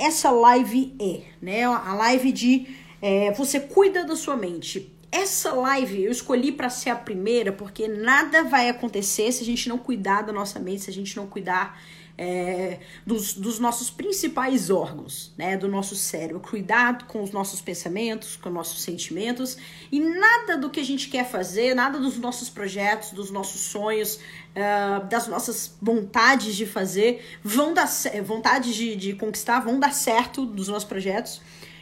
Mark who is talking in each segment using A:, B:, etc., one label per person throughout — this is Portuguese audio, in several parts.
A: Essa live é? Né? A live de é, você cuida da sua mente. Essa live eu escolhi para ser a primeira porque nada vai acontecer se a gente não cuidar da nossa mente, se a gente não cuidar é, dos, dos, nossos principais órgãos, né, do nosso cérebro, cuidado com os nossos pensamentos, com os nossos sentimentos. E nada do que a gente quer fazer, nada dos nossos projetos, dos nossos sonhos, uh, das nossas vontades de fazer, vão dar vontade de, de conquistar, vão dar certo dos nossos projetos,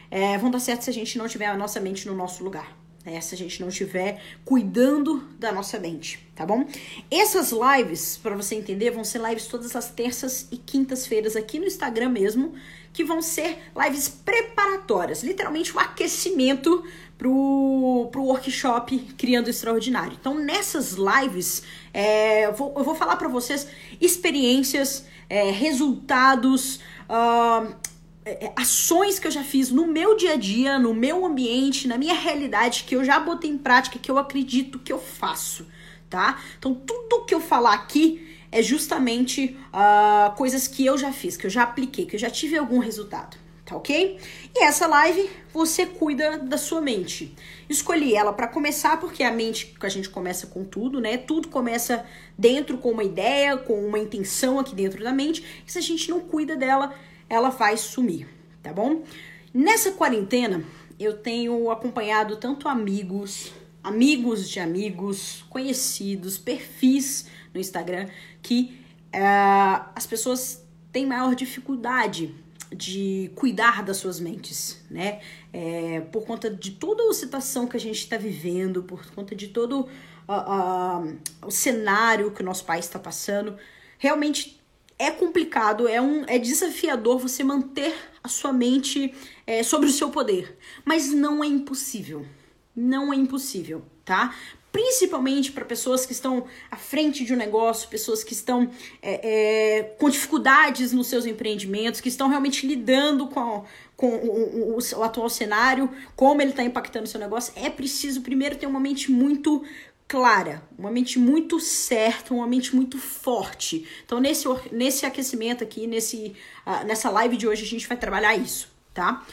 A: é, vão dar certo se a gente não tiver a nossa mente no nosso lugar né? Se a gente não estiver cuidando da nossa mente, tá bom? Essas lives, para você entender, vão ser lives todas as terças e quintas-feiras aqui no Instagram mesmo, que vão ser lives preparatórias, literalmente um aquecimento pro, pro workshop Criando Extraordinário. Então, nessas lives, é, eu, vou, eu vou falar para vocês experiências, é, resultados, uh, ações que eu já fiz no meu dia a dia, no meu ambiente, na minha realidade, que eu já botei em prática, que eu acredito que eu faço, tá? Então, tudo que eu falar aqui é justamente uh, coisas que eu já fiz, que eu já apliquei, que eu já tive algum resultado, tá ok? E essa live você cuida da sua mente. Escolhi ela para começar porque é a mente que a gente começa com tudo, né? Tudo começa dentro com uma ideia, com uma intenção aqui dentro da mente. E se a gente não cuida dela, ela vai sumir, tá bom? Nessa quarentena, eu tenho acompanhado tanto amigos, amigos de amigos, conhecidos, perfis no Instagram que uh, as pessoas têm maior dificuldade de cuidar das suas mentes, né? É, por conta de toda a situação que a gente está vivendo, por conta de todo uh, uh, o cenário que o nosso país está passando, realmente é complicado, é, um, é desafiador você manter a sua mente é, sobre o seu poder. Mas não é impossível. Não é impossível, tá? Principalmente para pessoas que estão à frente de um negócio, pessoas que estão é, é, com dificuldades nos seus empreendimentos, que estão realmente lidando com, com o, o, o atual cenário, como ele está impactando o seu negócio. É preciso primeiro ter uma mente muito clara, uma mente muito certa, uma mente muito forte. Então, nesse, nesse aquecimento aqui, nesse, uh, nessa live de hoje, a gente vai trabalhar isso, tá?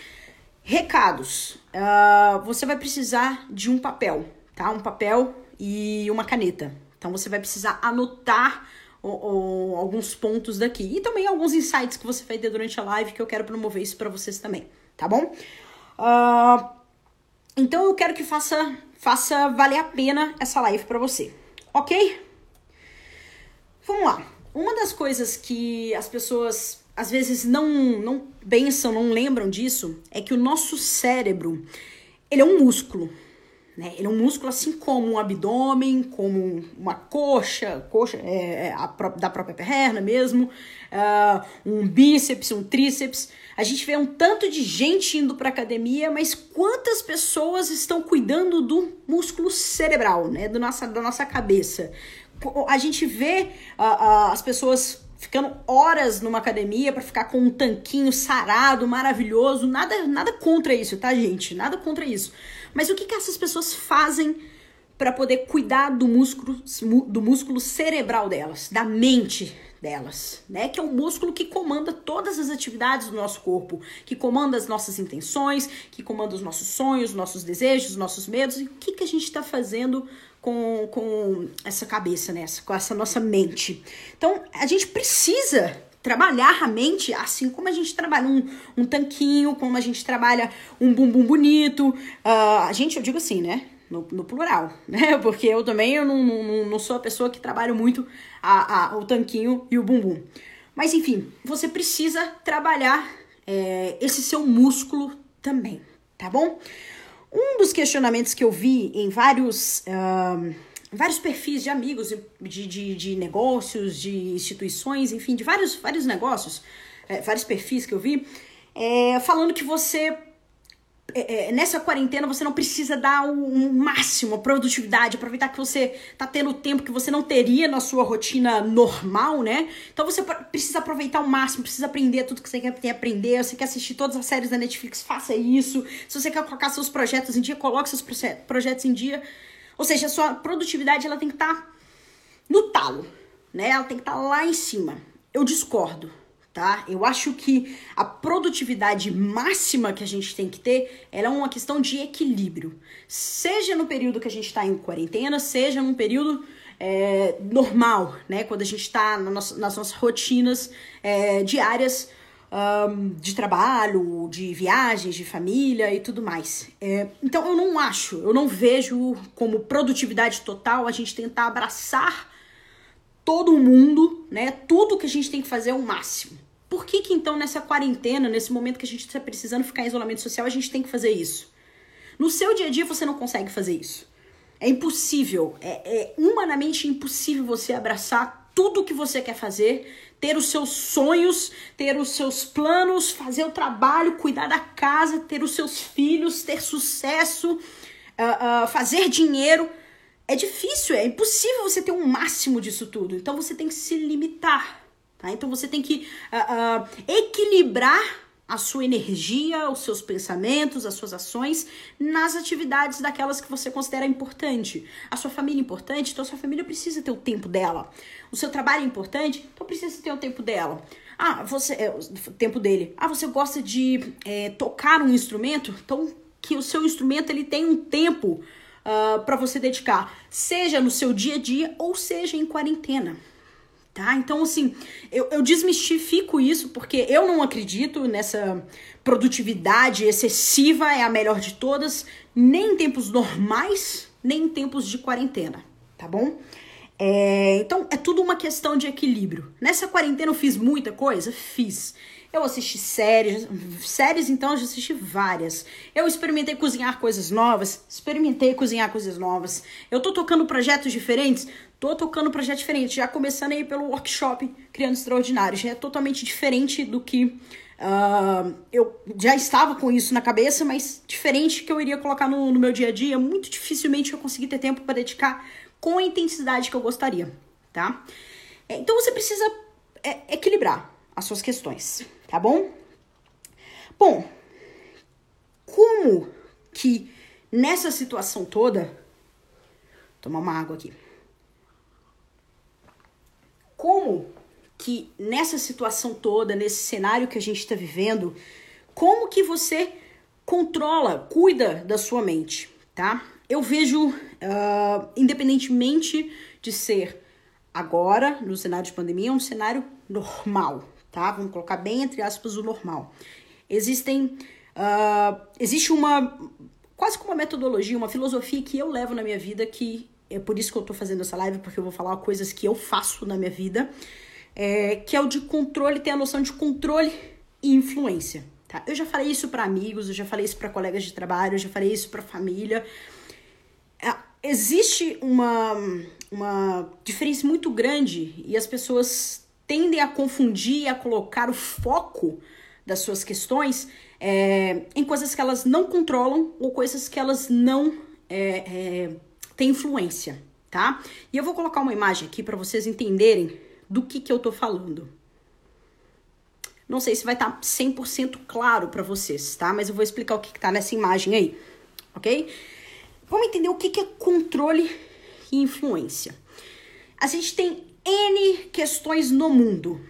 A: Recados. Uh, você vai precisar de um papel, tá? Um papel e uma caneta. Então, você vai precisar anotar alguns pontos daqui. E também alguns insights que você vai ter durante a live, que eu quero promover isso para vocês também, tá bom? Uh, então, eu quero que faça faça valer a pena essa live para você, ok? Vamos lá. Uma das coisas que as pessoas às vezes não, não pensam, não lembram disso, é que o nosso cérebro, ele é um músculo, né? Ele é um músculo assim como um abdômen, como uma coxa, coxa é, é a, da própria perna mesmo, uh, um bíceps, um tríceps. A gente vê um tanto de gente indo para academia, mas quantas pessoas estão cuidando do músculo cerebral, né? Do nossa, da nossa cabeça. A gente vê uh, uh, as pessoas ficando horas numa academia para ficar com um tanquinho sarado, maravilhoso. Nada, nada contra isso, tá, gente? Nada contra isso. Mas o que, que essas pessoas fazem para poder cuidar do músculo, do músculo cerebral delas, da mente delas, né? Que é o músculo que comanda todas as atividades do nosso corpo, que comanda as nossas intenções, que comanda os nossos sonhos, nossos desejos, nossos medos. E o que, que a gente está fazendo com, com essa cabeça, né? Com essa nossa mente. Então, a gente precisa trabalhar a mente assim como a gente trabalha um, um tanquinho, como a gente trabalha um bumbum bonito. Uh, a gente, eu digo assim, né? No, no, plural, né? Porque eu também eu não, não, não sou a pessoa que trabalha muito a, a, o tanquinho e o bumbum. Mas enfim, você precisa trabalhar é, esse seu músculo também, tá bom? Um dos questionamentos que eu vi em vários. Uh, vários perfis de amigos, de, de, de negócios, de instituições, enfim, de vários, vários negócios, é, vários perfis que eu vi, é, falando que você é, é, nessa quarentena você não precisa dar o um máximo, a produtividade, aproveitar que você tá tendo tempo que você não teria na sua rotina normal, né? Então você precisa aproveitar o máximo, precisa aprender tudo que você quer aprender, você quer assistir todas as séries da Netflix, faça isso. Se você quer colocar seus projetos em dia, coloque seus projetos em dia. Ou seja, a sua produtividade ela tem que estar tá no talo, né? Ela tem que estar tá lá em cima. Eu discordo tá? Eu acho que a produtividade máxima que a gente tem que ter é uma questão de equilíbrio. Seja no período que a gente está em quarentena, seja num período é, normal, né? Quando a gente está na nas nossas rotinas é, diárias um, de trabalho, de viagens, de família e tudo mais. É, então eu não acho, eu não vejo como produtividade total a gente tentar abraçar todo mundo, né? Tudo que a gente tem que fazer é o máximo. Por que, que então nessa quarentena, nesse momento que a gente está precisando ficar em isolamento social, a gente tem que fazer isso? No seu dia a dia você não consegue fazer isso. É impossível, é, é humanamente impossível você abraçar tudo que você quer fazer, ter os seus sonhos, ter os seus planos, fazer o trabalho, cuidar da casa, ter os seus filhos, ter sucesso, uh, uh, fazer dinheiro. É difícil, é impossível você ter um máximo disso tudo. Então você tem que se limitar. Tá? Então você tem que uh, equilibrar a sua energia, os seus pensamentos, as suas ações nas atividades daquelas que você considera importante. A sua família é importante, então a sua família precisa ter o tempo dela. O seu trabalho é importante, então precisa ter o tempo dela. Ah, você é o tempo dele. Ah, você gosta de é, tocar um instrumento, então que o seu instrumento ele tem um tempo uh, ah, para você dedicar, seja no seu dia a dia ou seja em quarentena tá? Então, assim, eu, eu desmistifico isso porque eu não acredito nessa produtividade excessiva, é a melhor de todas, nem em tempos normais, nem em tempos de quarentena, tá bom? É, então, é tudo uma questão de equilíbrio. Nessa quarentena eu fiz muita coisa? Fiz. Eu assisti séries, séries então eu já assisti várias. Eu experimentei cozinhar coisas novas, experimentei cozinhar coisas novas. Eu tô tocando projetos diferentes, tô tocando projetos diferentes, já começando aí pelo workshop Criando Extraordinário, já é totalmente diferente do que uh, eu já estava com isso na cabeça, mas diferente que eu iria colocar no, no meu dia a dia, muito dificilmente eu consegui ter tempo para dedicar com a intensidade que eu gostaria, tá? É, então você precisa é, equilibrar as suas questões tá bom? Bom, como que nessa situação toda. Tomar uma água aqui. Como que nessa situação toda, nesse cenário que a gente está vivendo, como que você controla, cuida da sua mente, tá? Eu vejo, uh, independentemente de ser agora, no cenário de pandemia, um cenário normal, tá? Vamos colocar bem entre aspas o normal. Existem, uh, existe uma, quase como uma metodologia, uma filosofia que eu levo na minha vida, que é por isso que eu tô fazendo essa live, porque eu vou falar coisas que eu faço na minha vida, é, que é o de controle, tem a noção de controle e influência. Tá? Eu já falei isso para amigos, eu já falei isso para colegas de trabalho, eu já falei isso para família. É, existe uma, uma diferença muito grande e as pessoas tendem a confundir, a colocar o foco das suas questões é, em coisas que elas não controlam ou coisas que elas não é, é, têm influência, tá? E eu vou colocar uma imagem aqui para vocês entenderem do que, que eu tô falando. Não sei se vai estar tá 100% claro para vocês, tá? Mas eu vou explicar o que, que tá nessa imagem aí, ok? Vamos entender o que, que é controle e influência. A gente tem N questões no mundo,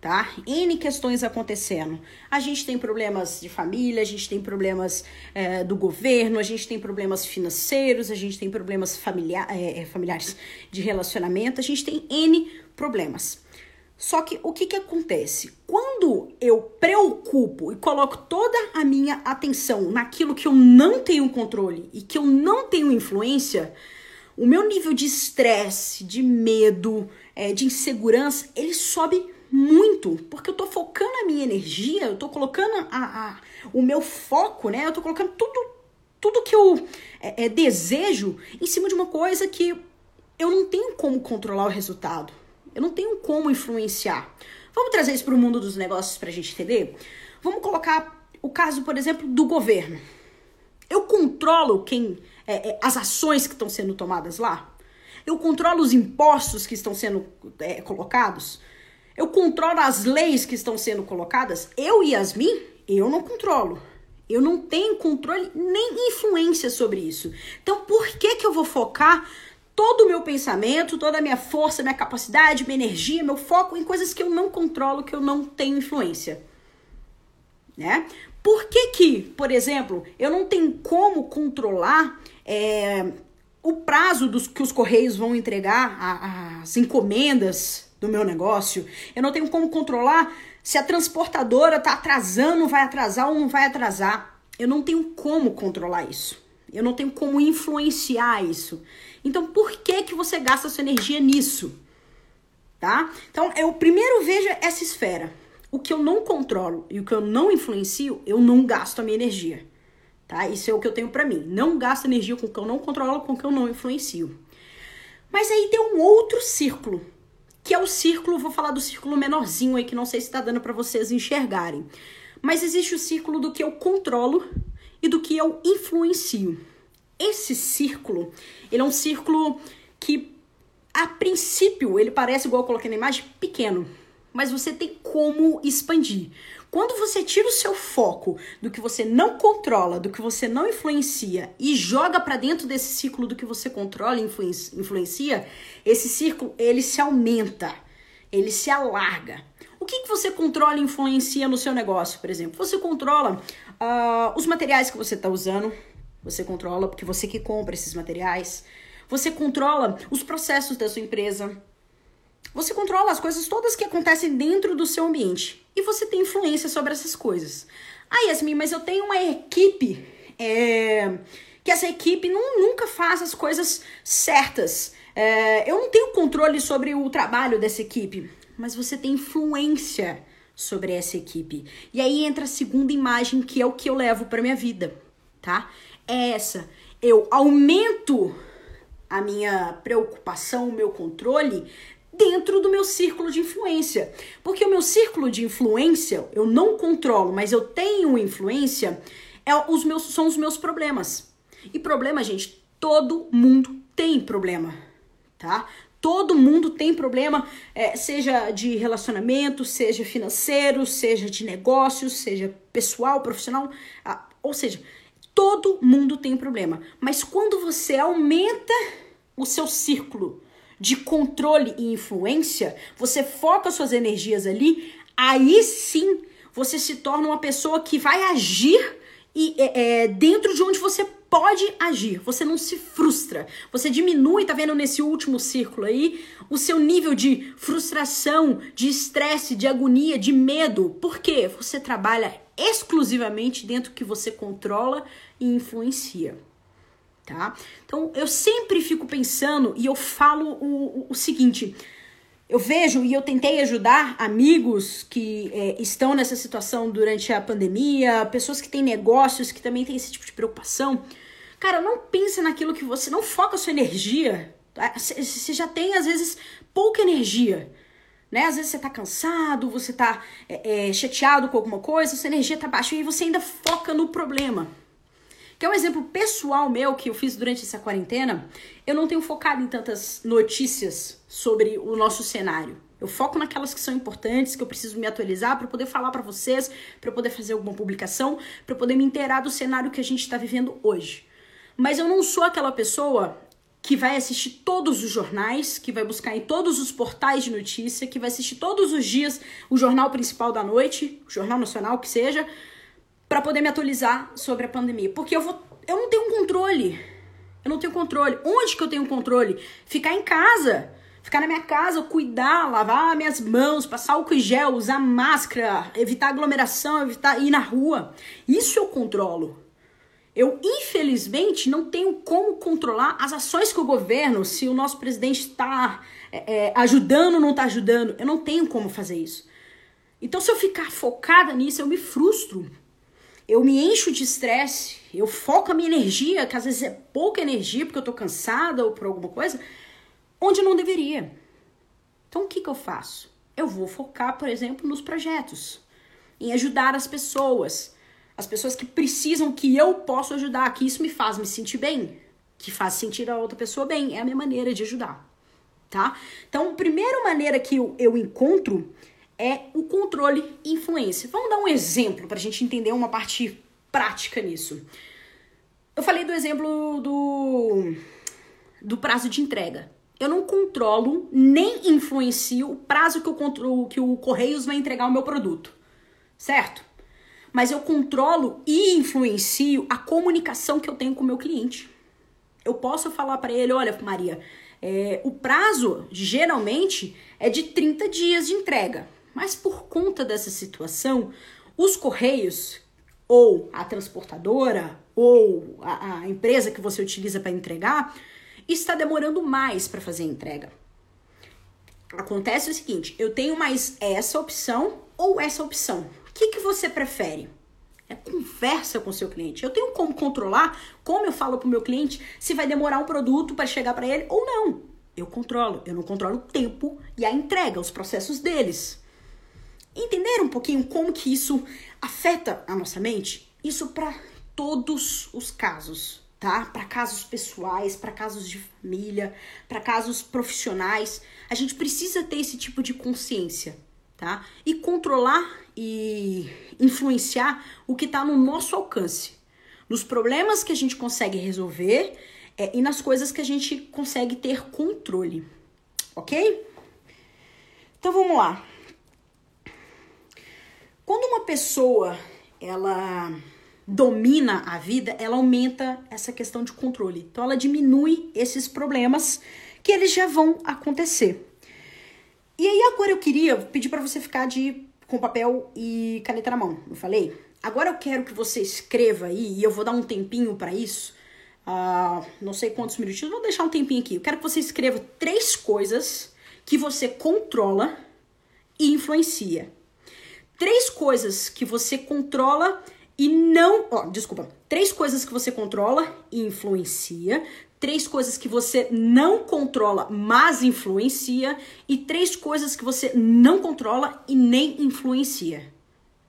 A: tá? N questões acontecendo. A gente tem problemas de família, a gente tem problemas é, do governo, a gente tem problemas financeiros, a gente tem problemas familiar, é, familiares de relacionamento, a gente tem N problemas. Só que o que, que acontece? Quando eu preocupo e coloco toda a minha atenção naquilo que eu não tenho controle e que eu não tenho influência, o meu nível de estresse, de medo, é, de insegurança, ele sobe muito, porque eu tô focando a minha energia, eu tô colocando a, a o meu foco, né? Eu tô colocando tudo, tudo que eu é, é, desejo em cima de uma coisa que eu não tenho como controlar o resultado. Eu não tenho como influenciar. Vamos trazer isso para o mundo dos negócios para a gente entender? Vamos colocar o caso, por exemplo, do governo. Eu controlo quem é, é, as ações que estão sendo tomadas lá? Eu controlo os impostos que estão sendo é, colocados? Eu controlo as leis que estão sendo colocadas? Eu, Yasmin, eu não controlo. Eu não tenho controle nem influência sobre isso. Então, por que, que eu vou focar todo o meu pensamento, toda a minha força, minha capacidade, minha energia, meu foco em coisas que eu não controlo, que eu não tenho influência? Né? Por que que, por exemplo, eu não tenho como controlar é, o prazo dos que os correios vão entregar a, as encomendas do meu negócio? Eu não tenho como controlar se a transportadora está atrasando, vai atrasar ou não vai atrasar. Eu não tenho como controlar isso. Eu não tenho como influenciar isso. Então, por que que você gasta sua energia nisso? Tá? Então, eu primeiro vejo essa esfera. O que eu não controlo e o que eu não influencio, eu não gasto a minha energia. Tá? Isso é o que eu tenho para mim. Não gasto energia com o que eu não controlo, com o que eu não influencio. Mas aí tem um outro círculo, que é o círculo, vou falar do círculo menorzinho aí que não sei se tá dando para vocês enxergarem. Mas existe o círculo do que eu controlo e do que eu influencio. Esse círculo, ele é um círculo que a princípio ele parece igual eu coloquei na imagem, pequeno mas você tem como expandir. Quando você tira o seu foco do que você não controla, do que você não influencia e joga para dentro desse círculo do que você controla e influencia, esse círculo ele se aumenta, ele se alarga. O que, que você controla e influencia no seu negócio, por exemplo? Você controla uh, os materiais que você está usando, você controla porque você que compra esses materiais, você controla os processos da sua empresa, você controla as coisas todas que acontecem dentro do seu ambiente e você tem influência sobre essas coisas. Ah, Yasmin, mas eu tenho uma equipe é, que essa equipe não, nunca faz as coisas certas. É, eu não tenho controle sobre o trabalho dessa equipe, mas você tem influência sobre essa equipe. E aí entra a segunda imagem que é o que eu levo para minha vida, tá? É essa. Eu aumento a minha preocupação, o meu controle dentro do meu círculo de influência. Porque o meu círculo de influência eu não controlo, mas eu tenho influência, é os meus, são os meus problemas. E problema, gente, todo mundo tem problema, tá? Todo mundo tem problema, é, seja de relacionamento, seja financeiro, seja de negócios, seja pessoal, profissional, ou seja, todo mundo tem problema. Mas quando você aumenta o seu círculo de controle e influência, você foca suas energias ali, aí sim você se torna uma pessoa que vai agir e é, é, dentro de onde você pode agir. Você não se frustra. Você diminui, tá vendo nesse último círculo aí, o seu nível de frustração, de estresse, de agonia, de medo. Por quê? Você trabalha exclusivamente dentro que você controla e influencia tá? Então eu sempre fico pensando e eu falo o, o, o seguinte. Eu vejo e eu tentei ajudar amigos que é, estão nessa situação durante a pandemia, pessoas que têm negócios que também têm esse tipo de preocupação. Cara, não pense naquilo que você. Não foca a sua energia. Tá? Você já tem, às vezes, pouca energia. Né? Às vezes você tá cansado, você tá é, é, chateado com alguma coisa, sua energia tá baixa e você ainda foca no problema. Que é um exemplo pessoal meu que eu fiz durante essa quarentena. Eu não tenho focado em tantas notícias sobre o nosso cenário. Eu foco naquelas que são importantes, que eu preciso me atualizar para poder falar para vocês, para poder fazer alguma publicação, para poder me inteirar do cenário que a gente está vivendo hoje. Mas eu não sou aquela pessoa que vai assistir todos os jornais, que vai buscar em todos os portais de notícia, que vai assistir todos os dias o jornal principal da noite, o jornal nacional que seja, para poder me atualizar sobre a pandemia. Porque eu vou. Eu não tenho controle. Eu não tenho controle. Onde que eu tenho controle? Ficar em casa. Ficar na minha casa, cuidar, lavar minhas mãos, passar álcool e gel, usar máscara, evitar aglomeração, evitar ir na rua. Isso eu controlo. Eu, infelizmente, não tenho como controlar as ações que o governo, se o nosso presidente está é, é, ajudando ou não está ajudando. Eu não tenho como fazer isso. Então, se eu ficar focada nisso, eu me frustro eu me encho de estresse, eu foco a minha energia, que às vezes é pouca energia porque eu tô cansada ou por alguma coisa, onde não deveria. Então, o que, que eu faço? Eu vou focar, por exemplo, nos projetos, em ajudar as pessoas, as pessoas que precisam que eu possa ajudar, que isso me faz me sentir bem, que faz sentir a outra pessoa bem. É a minha maneira de ajudar, tá? Então, a primeira maneira que eu, eu encontro é o controle e influência. Vamos dar um exemplo para a gente entender uma parte prática nisso. Eu falei do exemplo do, do prazo de entrega eu não controlo nem influencio o prazo que, eu controlo, que o Correios vai entregar o meu produto, certo? Mas eu controlo e influencio a comunicação que eu tenho com o meu cliente. Eu posso falar para ele: olha, Maria, é, o prazo geralmente é de 30 dias de entrega, mas por conta dessa situação, os Correios ou a transportadora ou a, a empresa que você utiliza para entregar está demorando mais para fazer a entrega. Acontece o seguinte: eu tenho mais essa opção ou essa opção. O que, que você prefere? É conversa com o seu cliente. Eu tenho como controlar, como eu falo para o meu cliente, se vai demorar um produto para chegar para ele ou não. Eu controlo. Eu não controlo o tempo e a entrega, os processos deles. Entender um pouquinho como que isso afeta a nossa mente? Isso para todos os casos tá? Para casos pessoais, para casos de família, para casos profissionais. A gente precisa ter esse tipo de consciência, tá? E controlar e influenciar o que está no nosso alcance, nos problemas que a gente consegue resolver é, e nas coisas que a gente consegue ter controle, ok? Então vamos lá. Quando uma pessoa ela domina a vida, ela aumenta essa questão de controle. Então ela diminui esses problemas que eles já vão acontecer. E aí agora eu queria pedir para você ficar de com papel e caneta na mão. Eu falei. Agora eu quero que você escreva aí e eu vou dar um tempinho para isso. Uh, não sei quantos minutinhos, vou deixar um tempinho aqui. Eu quero que você escreva três coisas que você controla e influencia. Três coisas que você controla e não, ó, desculpa, três coisas que você controla e influencia, três coisas que você não controla, mas influencia, e três coisas que você não controla e nem influencia.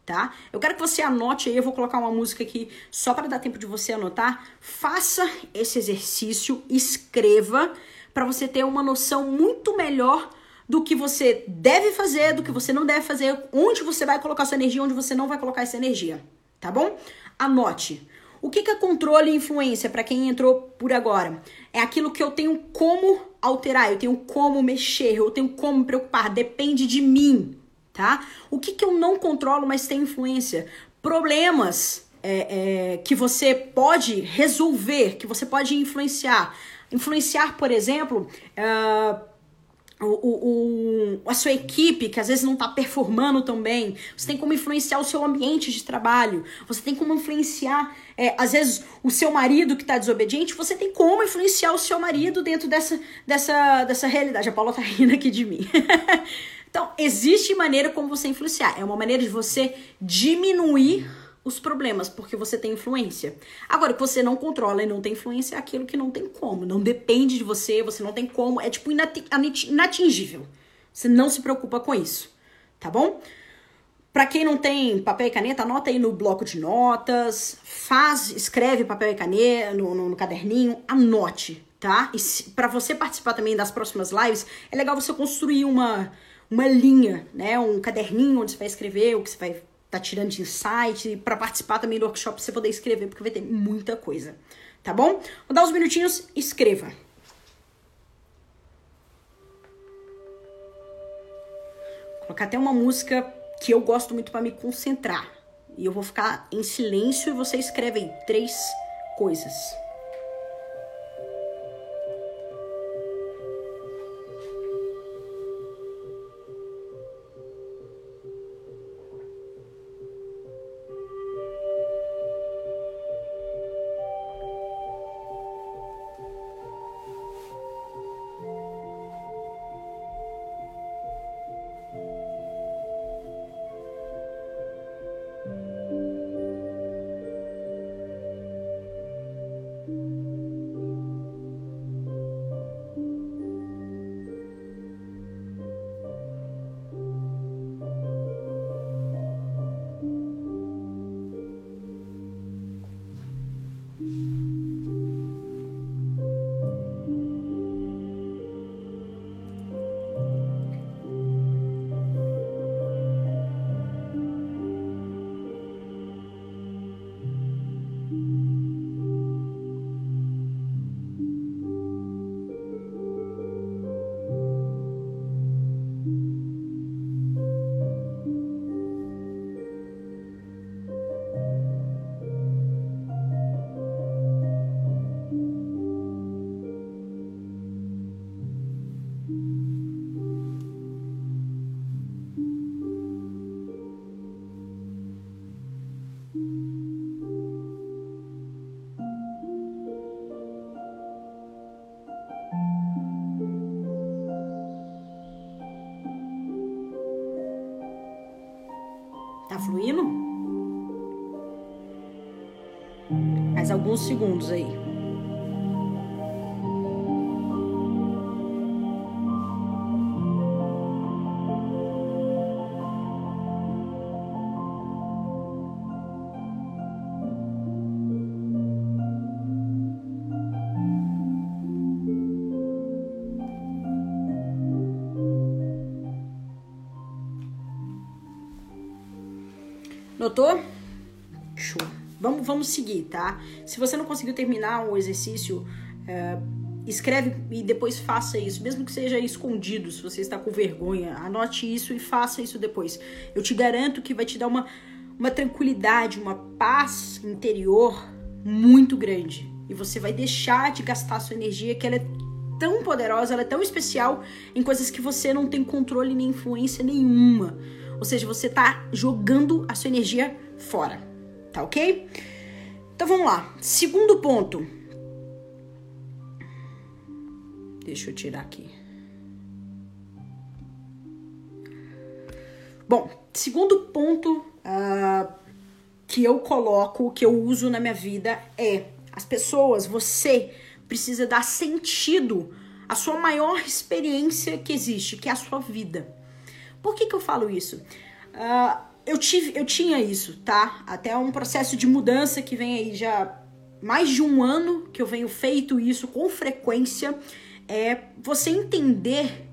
A: Tá? Eu quero que você anote aí, eu vou colocar uma música aqui só para dar tempo de você anotar. Faça esse exercício, escreva para você ter uma noção muito melhor do que você deve fazer, do que você não deve fazer, onde você vai colocar sua energia, onde você não vai colocar essa energia tá bom? Anote. O que, é controle e influência para quem entrou por agora? É aquilo que eu tenho como alterar, eu tenho como mexer, eu tenho como preocupar, depende de mim, tá? O que, que eu não controlo, mas tem influência? Problemas é, é, que você pode resolver, que você pode influenciar. Influenciar, por exemplo, uh, o, o, a sua equipe, que às vezes não está performando tão bem. Você tem como influenciar o seu ambiente de trabalho. Você tem como influenciar, é, às vezes, o seu marido que está desobediente. Você tem como influenciar o seu marido dentro dessa, dessa, dessa realidade. A Paula tá rindo aqui de mim. então, existe maneira como você influenciar. É uma maneira de você diminuir os problemas, porque você tem influência. Agora, que você não controla e não tem influência é aquilo que não tem como. Não depende de você, você não tem como. É tipo inatingível. Você não se preocupa com isso, tá bom? Para quem não tem papel e caneta, anota aí no bloco de notas, faz, escreve papel e caneta no, no, no caderninho, anote, tá? E para você participar também das próximas lives, é legal você construir uma, uma linha, né? Um caderninho onde você vai escrever o que você vai tá tirando de insight, para participar também do workshop, você poder escrever, porque vai ter muita coisa, tá bom? Vou dar uns minutinhos, escreva. Vou colocar até uma música que eu gosto muito para me concentrar. E eu vou ficar em silêncio e você escreve aí três coisas. Fluindo? Mais alguns segundos aí. Vamos, seguir, tá? Se você não conseguiu terminar o exercício, é, escreve e depois faça isso, mesmo que seja escondido, se você está com vergonha, anote isso e faça isso depois. Eu te garanto que vai te dar uma, uma tranquilidade, uma paz interior muito grande. E você vai deixar de gastar sua energia, que ela é tão poderosa, ela é tão especial em coisas que você não tem controle nem influência nenhuma. Ou seja, você tá jogando a sua energia fora. Tá ok? Então vamos lá. Segundo ponto. Deixa eu tirar aqui. Bom, segundo ponto uh, que eu coloco, que eu uso na minha vida é as pessoas, você precisa dar sentido à sua maior experiência que existe, que é a sua vida. Por que, que eu falo isso? Uh, eu, tive, eu tinha isso, tá? Até um processo de mudança que vem aí já mais de um ano que eu venho feito isso com frequência. É você entender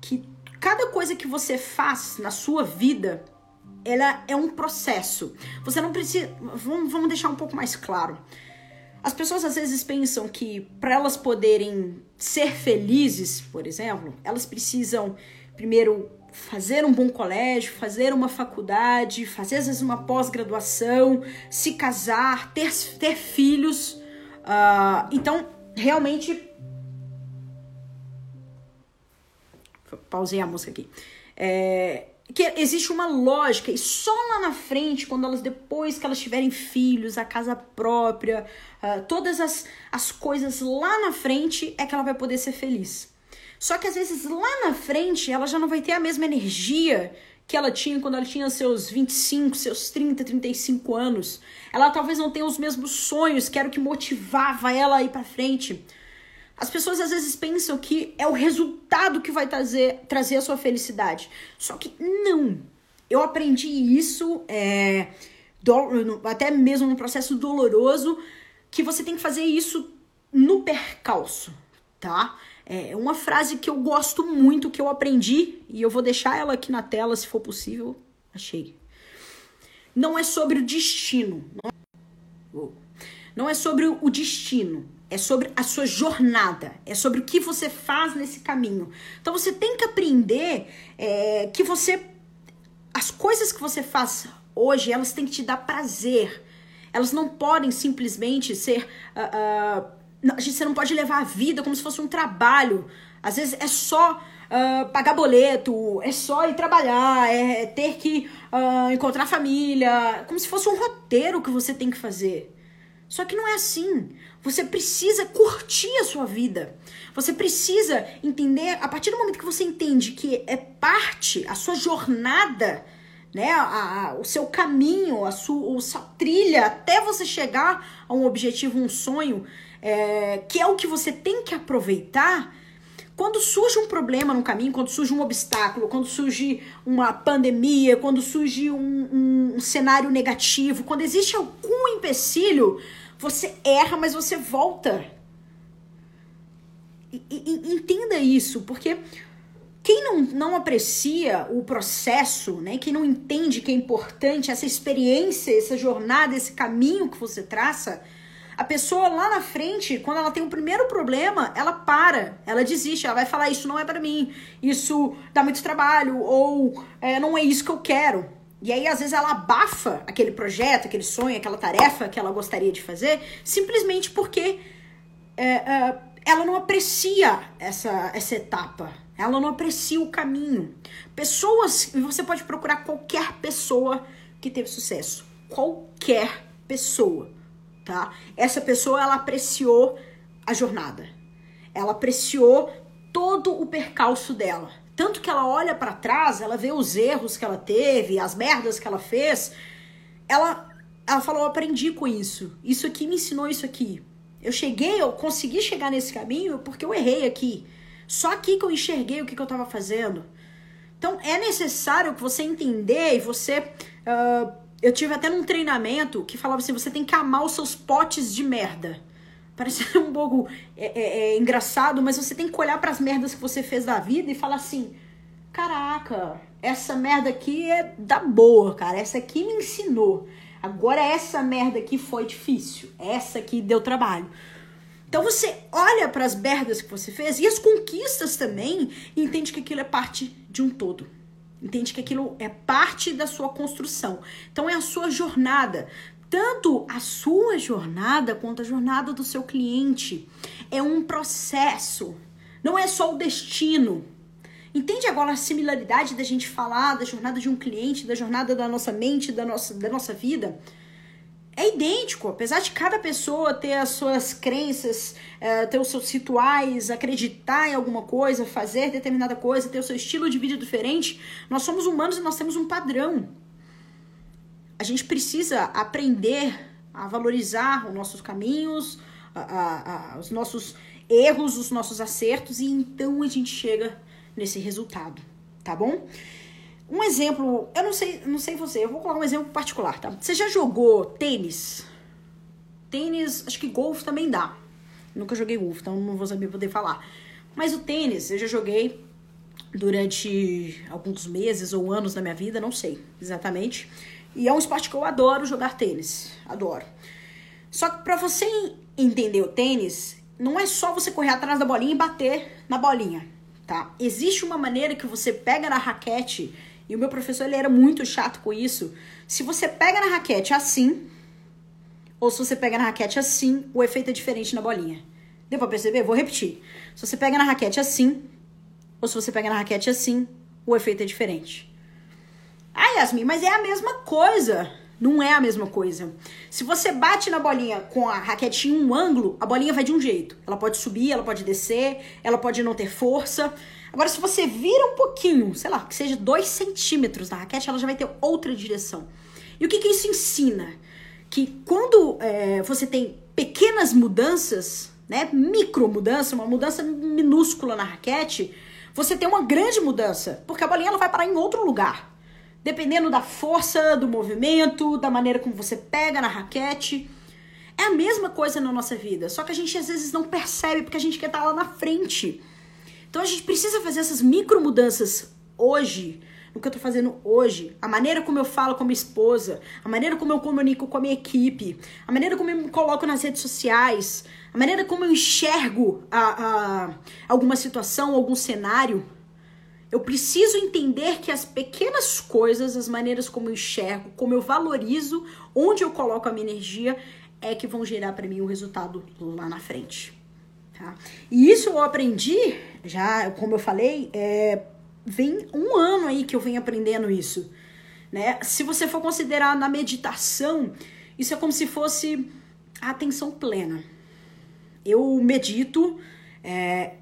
A: que cada coisa que você faz na sua vida ela é um processo. Você não precisa. Vamos, vamos deixar um pouco mais claro. As pessoas às vezes pensam que para elas poderem ser felizes, por exemplo, elas precisam primeiro fazer um bom colégio, fazer uma faculdade, fazer às vezes uma pós-graduação, se casar, ter, ter filhos. Uh, então, realmente. Pausei a música aqui. É, que existe uma lógica e só lá na frente, quando elas depois que elas tiverem filhos, a casa própria, uh, todas as, as coisas lá na frente é que ela vai poder ser feliz. Só que às vezes lá na frente ela já não vai ter a mesma energia que ela tinha quando ela tinha seus 25, seus 30, 35 anos. Ela talvez não tenha os mesmos sonhos, que era o que motivava ela a ir para frente. As pessoas às vezes pensam que é o resultado que vai trazer, trazer a sua felicidade. Só que não. Eu aprendi isso é, do, até mesmo no processo doloroso, que você tem que fazer isso no percalço, tá? É uma frase que eu gosto muito, que eu aprendi, e eu vou deixar ela aqui na tela se for possível. Achei. Não é sobre o destino. Não é sobre o destino. É sobre a sua jornada. É sobre o que você faz nesse caminho. Então você tem que aprender é, que você. As coisas que você faz hoje, elas têm que te dar prazer. Elas não podem simplesmente ser. Uh, uh, gente, você não pode levar a vida como se fosse um trabalho. Às vezes é só uh, pagar boleto, é só ir trabalhar, é ter que uh, encontrar família, como se fosse um roteiro que você tem que fazer. Só que não é assim. Você precisa curtir a sua vida. Você precisa entender, a partir do momento que você entende que é parte, a sua jornada, né, a, a, o seu caminho, a sua, a sua trilha até você chegar a um objetivo, um sonho, é, que é o que você tem que aproveitar, quando surge um problema no caminho, quando surge um obstáculo, quando surge uma pandemia, quando surge um, um, cenário negativo, quando existe algum empecilho, você erra, mas você volta. E, e, entenda isso, porque quem não, não aprecia o processo, né? Quem não entende que é importante essa experiência, essa jornada, esse caminho que você traça, a pessoa lá na frente, quando ela tem o um primeiro problema, ela para, ela desiste, ela vai falar: Isso não é para mim, isso dá muito trabalho, ou é, não é isso que eu quero. E aí, às vezes, ela abafa aquele projeto, aquele sonho, aquela tarefa que ela gostaria de fazer, simplesmente porque é, é, ela não aprecia essa, essa etapa. Ela não aprecia o caminho. Pessoas, você pode procurar qualquer pessoa que teve sucesso. Qualquer pessoa tá? Essa pessoa ela apreciou a jornada. Ela apreciou todo o percalço dela, Tanto que ela olha para trás, ela vê os erros que ela teve, as merdas que ela fez. Ela, ela falou: eu aprendi com isso. Isso aqui me ensinou isso aqui. Eu cheguei, eu consegui chegar nesse caminho porque eu errei aqui. Só aqui que eu enxerguei o que, que eu estava fazendo. Então é necessário que você entender e você. Uh, eu tive até num treinamento que falava assim: você tem que amar os seus potes de merda. Parece um pouco é, é, é engraçado, mas você tem que olhar para as merdas que você fez da vida e falar assim: caraca, essa merda aqui é da boa, cara. Essa aqui me ensinou. Agora essa merda aqui foi difícil. Essa aqui deu trabalho. Então você olha para as merdas que você fez e as conquistas também e entende que aquilo é parte de um todo. Entende que aquilo é parte da sua construção. Então é a sua jornada tanto a sua jornada quanto a jornada do seu cliente. É um processo, não é só o destino. Entende agora a similaridade da gente falar da jornada de um cliente, da jornada da nossa mente, da nossa, da nossa vida? É idêntico, apesar de cada pessoa ter as suas crenças, é, ter os seus rituais, acreditar em alguma coisa, fazer determinada coisa, ter o seu estilo de vida diferente, nós somos humanos e nós temos um padrão a gente precisa aprender a valorizar os nossos caminhos, a, a, a, os nossos erros, os nossos acertos, e então a gente chega nesse resultado, tá bom? Um exemplo, eu não sei, não sei você, eu vou colocar um exemplo particular, tá? Você já jogou tênis? Tênis, acho que golfe também dá. Nunca joguei golfe, então não vou saber poder falar. Mas o tênis, eu já joguei durante alguns meses ou anos da minha vida, não sei exatamente. E é um esporte que eu adoro jogar tênis. Adoro. Só que para você entender o tênis, não é só você correr atrás da bolinha e bater na bolinha, tá? Existe uma maneira que você pega na raquete, e o meu professor ele era muito chato com isso. Se você pega na raquete assim, ou se você pega na raquete assim, o efeito é diferente na bolinha. Deu pra perceber? Vou repetir. Se você pega na raquete assim, ou se você pega na raquete assim, o efeito é diferente. Ah, Yasmin, mas é a mesma coisa. Não é a mesma coisa. Se você bate na bolinha com a raquete em um ângulo, a bolinha vai de um jeito. Ela pode subir, ela pode descer, ela pode não ter força. Agora, se você vira um pouquinho, sei lá, que seja dois centímetros da raquete, ela já vai ter outra direção. E o que, que isso ensina? Que quando é, você tem pequenas mudanças, né, micro mudança, uma mudança minúscula na raquete, você tem uma grande mudança, porque a bolinha ela vai parar em outro lugar dependendo da força do movimento, da maneira como você pega na raquete. É a mesma coisa na nossa vida, só que a gente às vezes não percebe porque a gente quer estar lá na frente. Então a gente precisa fazer essas micro mudanças hoje, no que eu tô fazendo hoje, a maneira como eu falo com a minha esposa, a maneira como eu comunico com a minha equipe, a maneira como eu me coloco nas redes sociais, a maneira como eu enxergo a, a alguma situação, algum cenário. Eu preciso entender que as pequenas coisas, as maneiras como eu enxergo, como eu valorizo, onde eu coloco a minha energia, é que vão gerar para mim um resultado lá na frente. Tá? E isso eu aprendi, já como eu falei, é, vem um ano aí que eu venho aprendendo isso. Né? Se você for considerar na meditação, isso é como se fosse a atenção plena. Eu medito, é,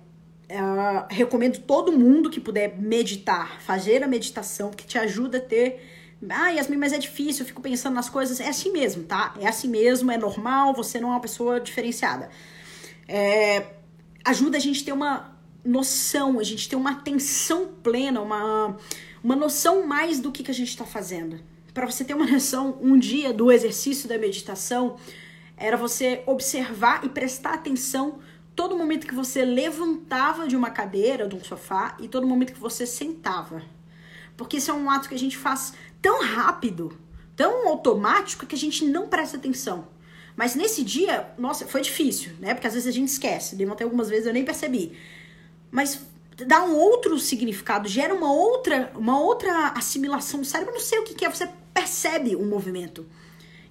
A: Uh, recomendo todo mundo que puder meditar, fazer a meditação, que te ajuda a ter. Ah, Yasmin, mas é difícil, eu fico pensando nas coisas. É assim mesmo, tá? É assim mesmo, é normal, você não é uma pessoa diferenciada. É, ajuda a gente ter uma noção, a gente ter uma atenção plena, uma, uma noção mais do que, que a gente está fazendo. Para você ter uma noção, um dia do exercício da meditação era você observar e prestar atenção todo momento que você levantava de uma cadeira, de um sofá, e todo momento que você sentava. Porque isso é um ato que a gente faz tão rápido, tão automático, que a gente não presta atenção. Mas nesse dia, nossa, foi difícil, né? Porque às vezes a gente esquece. Levantei algumas vezes, eu nem percebi. Mas dá um outro significado, gera uma outra, uma outra assimilação no cérebro. não sei o que, que é, você percebe o movimento.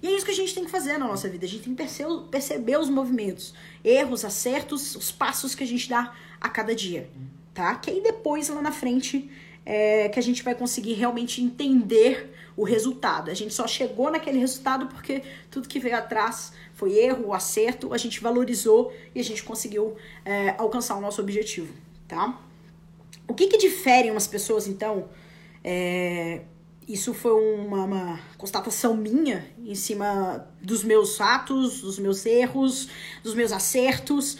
A: E é isso que a gente tem que fazer na nossa vida. A gente tem que perceber, perceber os movimentos, erros, acertos, os passos que a gente dá a cada dia, tá? Que aí depois, lá na frente, é, que a gente vai conseguir realmente entender o resultado. A gente só chegou naquele resultado porque tudo que veio atrás foi erro, acerto, a gente valorizou e a gente conseguiu é, alcançar o nosso objetivo, tá? O que que difere umas pessoas, então? É, isso foi uma, uma, constatação minha em cima dos meus atos, dos meus erros, dos meus acertos.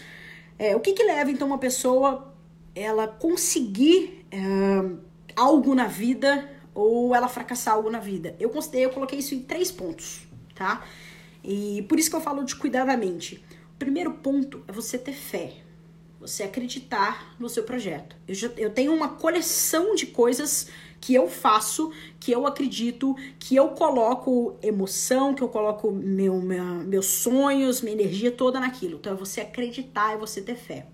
A: É, o que que leva, então, uma pessoa ela conseguir é, algo na vida ou ela fracassar algo na vida? Eu considerei, eu coloquei isso em três pontos, tá? E por isso que eu falo de cuidar da mente. O primeiro ponto é você ter fé você acreditar no seu projeto. Eu, já, eu tenho uma coleção de coisas que eu faço, que eu acredito, que eu coloco emoção, que eu coloco meu, meu, meus sonhos, minha energia toda naquilo. Então é você acreditar, é você ter fé.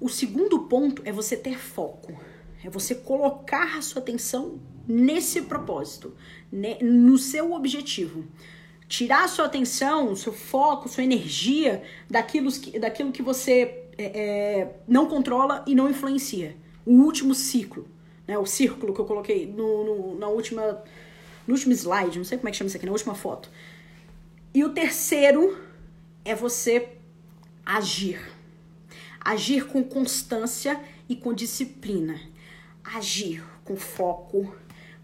A: O segundo ponto é você ter foco. É você colocar a sua atenção nesse propósito, né, no seu objetivo. Tirar a sua atenção, seu foco, sua energia daquilo que, daquilo que você é, não controla e não influencia. O último ciclo, né? O círculo que eu coloquei no, no, na última, no último slide, não sei como é que chama isso aqui, na última foto. E o terceiro é você agir. Agir com constância e com disciplina. Agir com foco,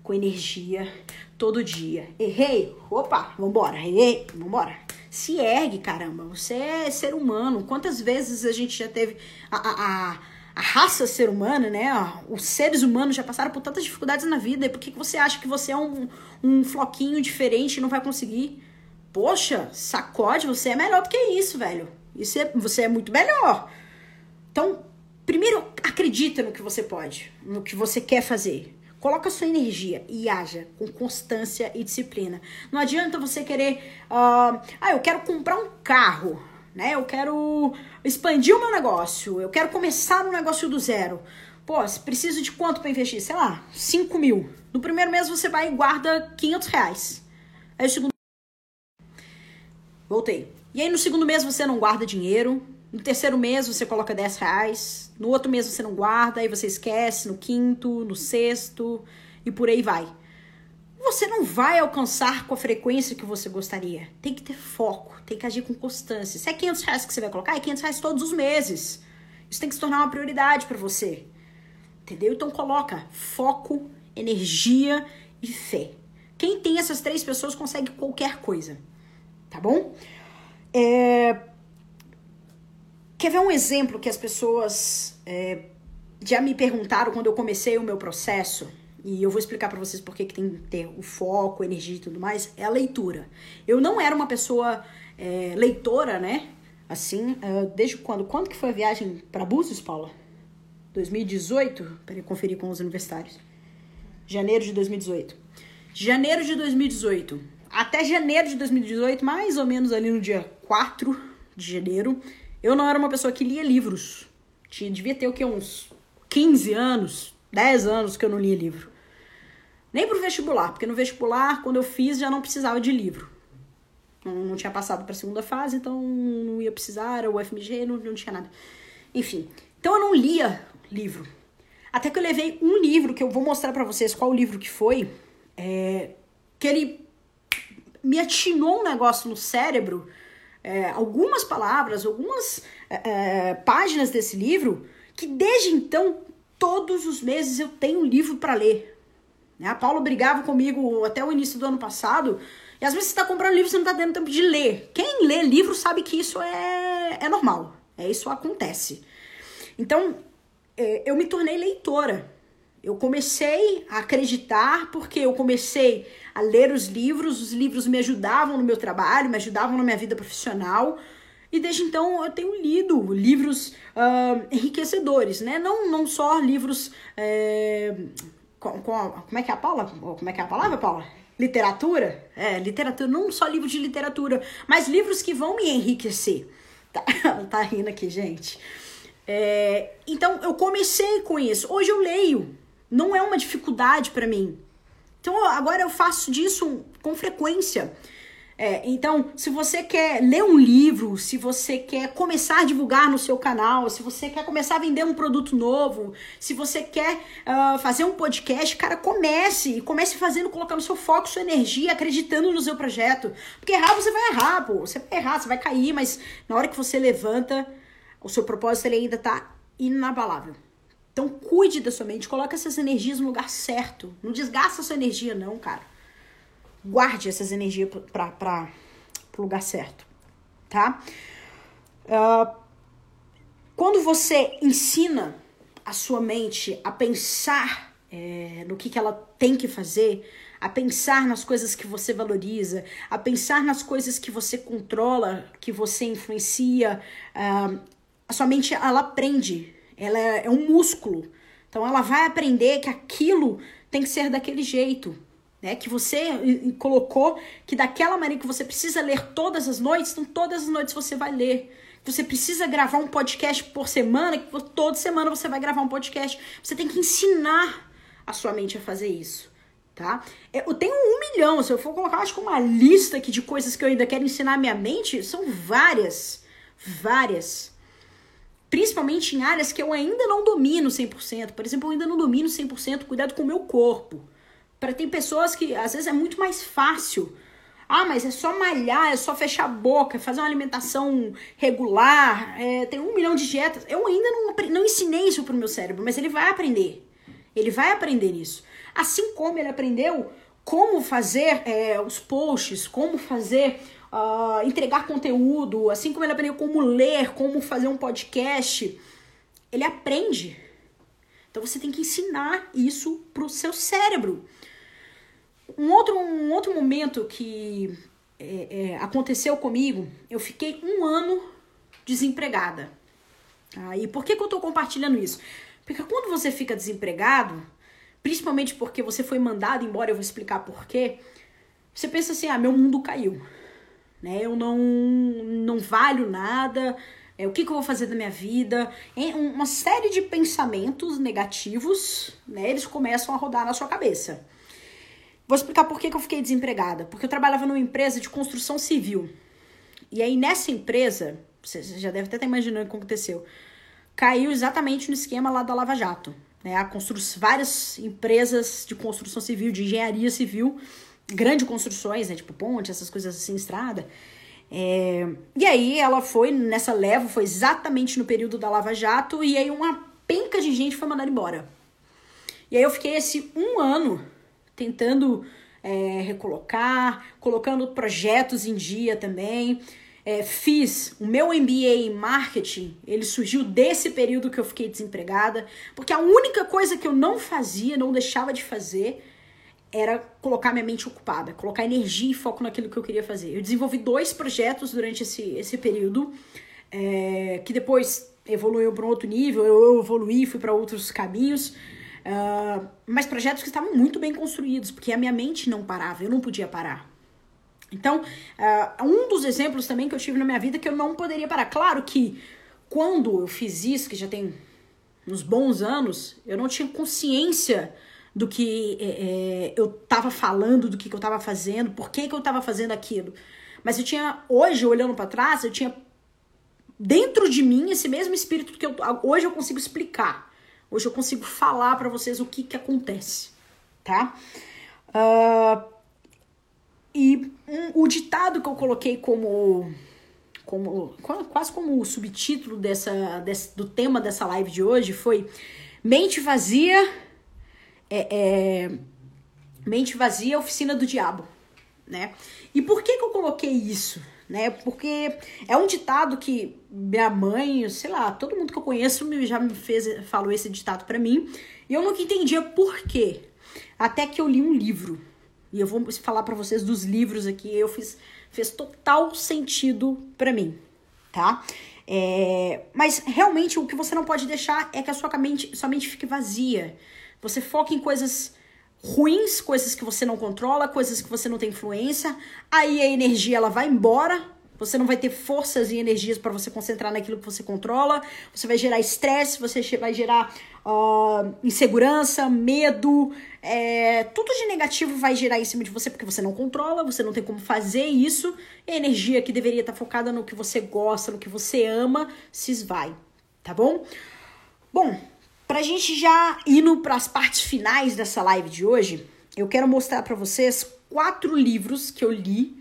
A: com energia, todo dia. Errei? Opa, vambora. Errei? Vambora se ergue, caramba. Você é ser humano. Quantas vezes a gente já teve a, a, a raça ser humana, né? Os seres humanos já passaram por tantas dificuldades na vida. E por que, que você acha que você é um, um floquinho diferente e não vai conseguir? Poxa, sacode, você é melhor do que isso, velho. Isso é, você é muito melhor. Então, primeiro, acredita no que você pode, no que você quer fazer. Coloca sua energia e haja com constância e disciplina. Não adianta você querer. Uh, ah, eu quero comprar um carro, né? Eu quero expandir o meu negócio. Eu quero começar um negócio do zero. Pô, preciso de quanto para investir? Sei lá, 5 mil. No primeiro mês você vai e guarda 500 reais. Aí o segundo. Voltei. E aí no segundo mês você não guarda dinheiro. No terceiro mês você coloca 10 reais. No outro mês você não guarda, aí você esquece. No quinto, no sexto e por aí vai. Você não vai alcançar com a frequência que você gostaria. Tem que ter foco, tem que agir com constância. Se é 500 reais que você vai colocar, é 500 reais todos os meses. Isso tem que se tornar uma prioridade para você. Entendeu? Então coloca foco, energia e fé. Quem tem essas três pessoas consegue qualquer coisa. Tá bom? É, Quer ver um exemplo que as pessoas é, já me perguntaram quando eu comecei o meu processo? E eu vou explicar para vocês por que tem que ter o foco, energia e tudo mais. É a leitura. Eu não era uma pessoa é, leitora, né? Assim, uh, desde quando? Quando que foi a viagem para Búzios, Paula? 2018? Peraí, conferir com os universitários. Janeiro de 2018. Janeiro de 2018. Até janeiro de 2018, mais ou menos ali no dia 4 de janeiro, eu não era uma pessoa que lia livros. Tinha, devia ter o que? Uns 15 anos, 10 anos que eu não lia livro. Nem pro vestibular, porque no vestibular, quando eu fiz, já não precisava de livro. Não, não tinha passado para a segunda fase, então não ia precisar, era o FMG, não, não tinha nada. Enfim, então eu não lia livro. Até que eu levei um livro, que eu vou mostrar para vocês qual livro que foi, é, que ele me atinou um negócio no cérebro é, algumas palavras, algumas é, é, páginas desse livro, que desde então, todos os meses eu tenho um livro para ler. Né? A Paula brigava comigo até o início do ano passado, e às vezes você está comprando livro e você não está tendo tempo de ler. Quem lê livro sabe que isso é, é normal, é isso acontece. Então, é, eu me tornei leitora. Eu comecei a acreditar porque eu comecei a ler os livros, os livros me ajudavam no meu trabalho, me ajudavam na minha vida profissional. E desde então eu tenho lido livros uh, enriquecedores, né? Não, não só livros. É, com, com, como é que é a Paula? Como é que é a palavra, Paula? Literatura? É, literatura, não só livros de literatura, mas livros que vão me enriquecer. Tá, tá rindo aqui, gente. É, então eu comecei com isso. Hoje eu leio não é uma dificuldade para mim. Então agora eu faço disso com frequência. É, então, se você quer ler um livro, se você quer começar a divulgar no seu canal, se você quer começar a vender um produto novo, se você quer uh, fazer um podcast, cara, comece. Comece fazendo, colocando seu foco, sua energia, acreditando no seu projeto. Porque errar você vai errar, pô. Você vai errar, você vai cair, mas na hora que você levanta, o seu propósito ele ainda tá inabalável Então cuide da sua mente, coloque essas energias no lugar certo. Não desgasta a sua energia, não, cara. Guarde essas energias para o lugar certo, tá? Uh, quando você ensina a sua mente a pensar é, no que, que ela tem que fazer, a pensar nas coisas que você valoriza, a pensar nas coisas que você controla, que você influencia, uh, a sua mente ela aprende ela é, é um músculo. Então ela vai aprender que aquilo tem que ser daquele jeito. Né, que você colocou que daquela maneira que você precisa ler todas as noites, então todas as noites você vai ler. Você precisa gravar um podcast por semana, que toda semana você vai gravar um podcast. Você tem que ensinar a sua mente a fazer isso, tá? Eu tenho um milhão, se eu for colocar, acho que uma lista aqui de coisas que eu ainda quero ensinar a minha mente, são várias, várias principalmente em áreas que eu ainda não domino 100%. Por exemplo, eu ainda não domino 100% cuidado com o meu corpo. Para tem pessoas que às vezes é muito mais fácil. Ah, mas é só malhar, é só fechar a boca, fazer uma alimentação regular, é, tem um milhão de dietas. Eu ainda não, não ensinei isso pro meu cérebro, mas ele vai aprender. Ele vai aprender isso. Assim como ele aprendeu como fazer é, os posts, como fazer uh, entregar conteúdo, assim como ele aprendeu como ler, como fazer um podcast, ele aprende. Então você tem que ensinar isso pro seu cérebro. Um outro, um outro momento que é, é, aconteceu comigo, eu fiquei um ano desempregada. Ah, e por que, que eu tô compartilhando isso? Porque quando você fica desempregado, principalmente porque você foi mandado embora, eu vou explicar por quê, você pensa assim: ah, meu mundo caiu né? Eu não, não valho nada, é, o que, que eu vou fazer da minha vida? Uma série de pensamentos negativos, né? Eles começam a rodar na sua cabeça. Vou explicar por que, que eu fiquei desempregada. Porque eu trabalhava numa empresa de construção civil. E aí, nessa empresa, você já deve até estar imaginando o que aconteceu, caiu exatamente no esquema lá da Lava Jato. Né? A constru... Várias empresas de construção civil, de engenharia civil, grandes construções, né? Tipo ponte, essas coisas assim, estrada. É... E aí ela foi nessa leva, foi exatamente no período da Lava Jato, e aí uma penca de gente foi mandada embora. E aí eu fiquei esse um ano tentando é, recolocar, colocando projetos em dia também. É, fiz o meu MBA em marketing, ele surgiu desse período que eu fiquei desempregada, porque a única coisa que eu não fazia, não deixava de fazer, era colocar minha mente ocupada, colocar energia e foco naquilo que eu queria fazer. Eu desenvolvi dois projetos durante esse, esse período, é, que depois evoluiu para um outro nível, eu evoluí, fui para outros caminhos, uh, mas projetos que estavam muito bem construídos, porque a minha mente não parava, eu não podia parar. Então, uh, um dos exemplos também que eu tive na minha vida que eu não poderia parar. Claro que quando eu fiz isso, que já tem uns bons anos, eu não tinha consciência do que é, é, eu tava falando, do que, que eu tava fazendo, por que, que eu tava fazendo aquilo. Mas eu tinha, hoje, olhando para trás, eu tinha dentro de mim esse mesmo espírito que eu, hoje eu consigo explicar. Hoje eu consigo falar para vocês o que que acontece, tá? Uh, e um, o ditado que eu coloquei como, como quase como subtítulo dessa, desse, do tema dessa live de hoje foi mente vazia é, é, Mente Vazia, Oficina do Diabo, né? E por que que eu coloquei isso? Né? Porque é um ditado que minha mãe, sei lá, todo mundo que eu conheço já me fez, falou esse ditado para mim, e eu nunca entendia por quê. Até que eu li um livro. E eu vou falar para vocês dos livros aqui, eu fiz fez total sentido para mim, tá? É, mas realmente o que você não pode deixar é que a sua mente, sua mente fique vazia. Você foca em coisas ruins, coisas que você não controla, coisas que você não tem influência. Aí a energia ela vai embora. Você não vai ter forças e energias para você concentrar naquilo que você controla. Você vai gerar estresse, você vai gerar uh, insegurança, medo. É, tudo de negativo vai gerar em cima de você porque você não controla, você não tem como fazer isso. E a energia que deveria estar focada no que você gosta, no que você ama, se esvai. Tá bom? Bom, Pra gente já indo para as partes finais dessa live de hoje, eu quero mostrar para vocês quatro livros que eu li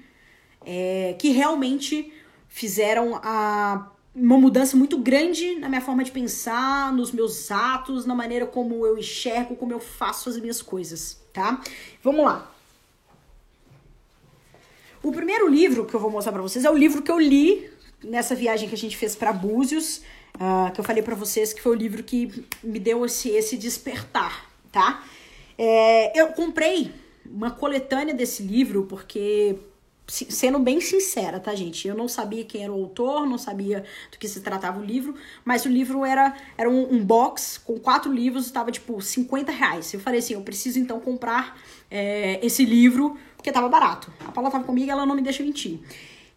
A: é, que realmente fizeram a uma mudança muito grande na minha forma de pensar, nos meus atos, na maneira como eu enxergo, como eu faço as minhas coisas, tá? Vamos lá. O primeiro livro que eu vou mostrar para vocês é o livro que eu li nessa viagem que a gente fez para Búzios, uh, que eu falei para vocês que foi o livro que me deu esse, esse despertar, tá? É, eu comprei uma coletânea desse livro porque sendo bem sincera, tá, gente? Eu não sabia quem era o autor, não sabia do que se tratava o livro, mas o livro era, era um, um box com quatro livros, estava tipo 50 reais. Eu falei assim: eu preciso então comprar é, esse livro, porque tava barato. A Paula tava comigo ela não me deixa mentir.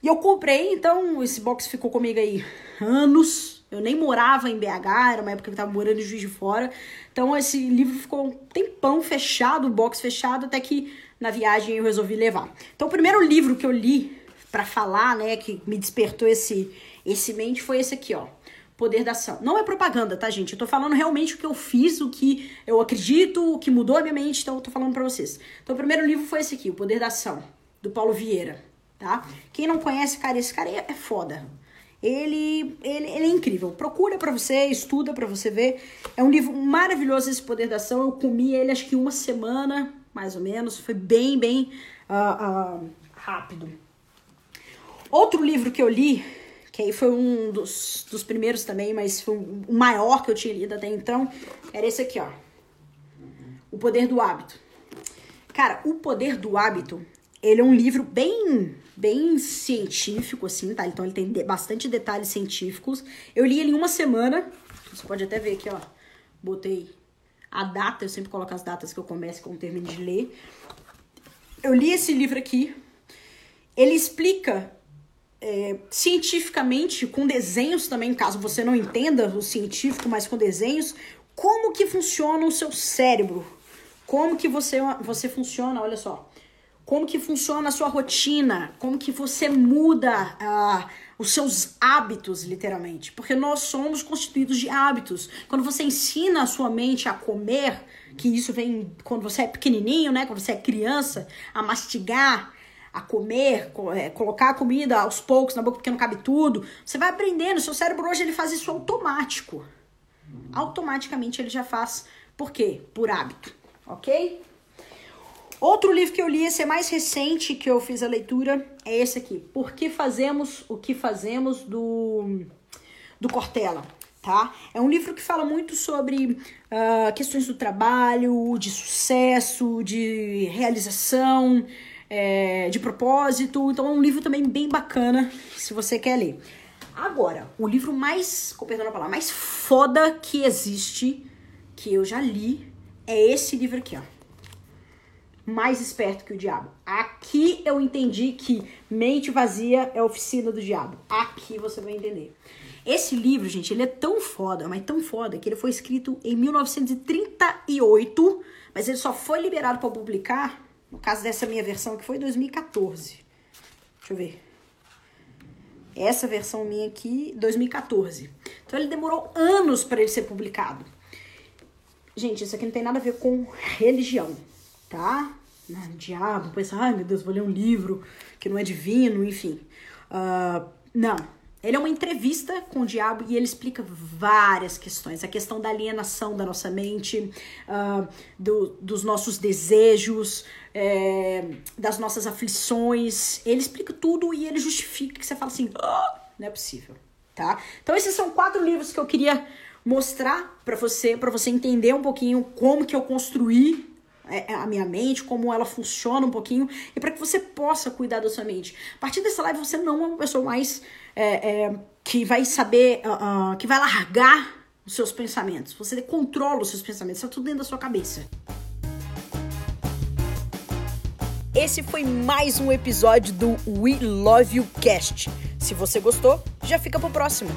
A: E eu comprei, então esse box ficou comigo aí anos. Eu nem morava em BH, era uma época que eu tava morando em Juiz de Fora. Então esse livro ficou um tempão fechado, o box fechado, até que na viagem eu resolvi levar. Então, o primeiro livro que eu li para falar, né, que me despertou esse esse mente foi esse aqui, ó. Poder da ação. Não é propaganda, tá, gente? Eu tô falando realmente o que eu fiz, o que eu acredito, o que mudou a minha mente, então eu tô falando para vocês. Então, o primeiro livro foi esse aqui, O Poder da Ação, do Paulo Vieira, tá? Quem não conhece, cara, esse cara é foda. Ele, ele, ele é incrível. Procura para você, estuda para você ver. É um livro maravilhoso esse Poder da Ação. Eu comi ele acho que uma semana, mais ou menos. Foi bem, bem uh, uh, rápido. Outro livro que eu li, que aí foi um dos, dos primeiros também, mas foi o maior que eu tinha lido até então, era esse aqui, ó. O Poder do Hábito. Cara, O Poder do Hábito, ele é um livro bem bem científico, assim, tá? Então ele tem bastante detalhes científicos. Eu li ele em uma semana. Você pode até ver aqui, ó. Botei a data, eu sempre coloco as datas que eu começo quando termino de ler. Eu li esse livro aqui. Ele explica é, cientificamente, com desenhos também, caso você não entenda o científico, mas com desenhos, como que funciona o seu cérebro. Como que você, você funciona, olha só. Como que funciona a sua rotina, como que você muda uh, os seus hábitos, literalmente. Porque nós somos constituídos de hábitos. Quando você ensina a sua mente a comer, que isso vem quando você é pequenininho, né? Quando você é criança, a mastigar, a comer, é, colocar a comida aos poucos na boca porque não cabe tudo. Você vai aprendendo. Seu cérebro hoje ele faz isso automático. Automaticamente ele já faz. Por quê? Por hábito, ok? Outro livro que eu li, esse é mais recente que eu fiz a leitura, é esse aqui. Por que fazemos o que fazemos do, do Cortella, tá? É um livro que fala muito sobre uh, questões do trabalho, de sucesso, de realização, é, de propósito. Então é um livro também bem bacana, se você quer ler. Agora, o livro mais, com perdão a palavra, mais foda que existe, que eu já li, é esse livro aqui, ó mais esperto que o diabo. Aqui eu entendi que mente vazia é oficina do diabo. Aqui você vai entender. Esse livro, gente, ele é tão foda, mas tão foda, que ele foi escrito em 1938, mas ele só foi liberado para publicar, no caso dessa minha versão, que foi em 2014. Deixa eu ver. Essa versão minha aqui, 2014. Então ele demorou anos para ele ser publicado. Gente, isso aqui não tem nada a ver com religião, tá? Né, diabo, pensa, ai meu Deus, vou ler um livro que não é divino, enfim. Uh, não. Ele é uma entrevista com o diabo e ele explica várias questões. A questão da alienação da nossa mente, uh, do, dos nossos desejos, é, das nossas aflições. Ele explica tudo e ele justifica que você fala assim, oh, não é possível, tá? Então esses são quatro livros que eu queria mostrar para você, para você entender um pouquinho como que eu construí a minha mente, como ela funciona um pouquinho, e para que você possa cuidar da sua mente. A partir dessa live, você não é uma pessoa mais é, é, que vai saber, uh, uh, que vai largar os seus pensamentos. Você controla os seus pensamentos, está tudo dentro da sua cabeça. Esse foi mais um episódio do We Love You Cast. Se você gostou, já fica pro próximo.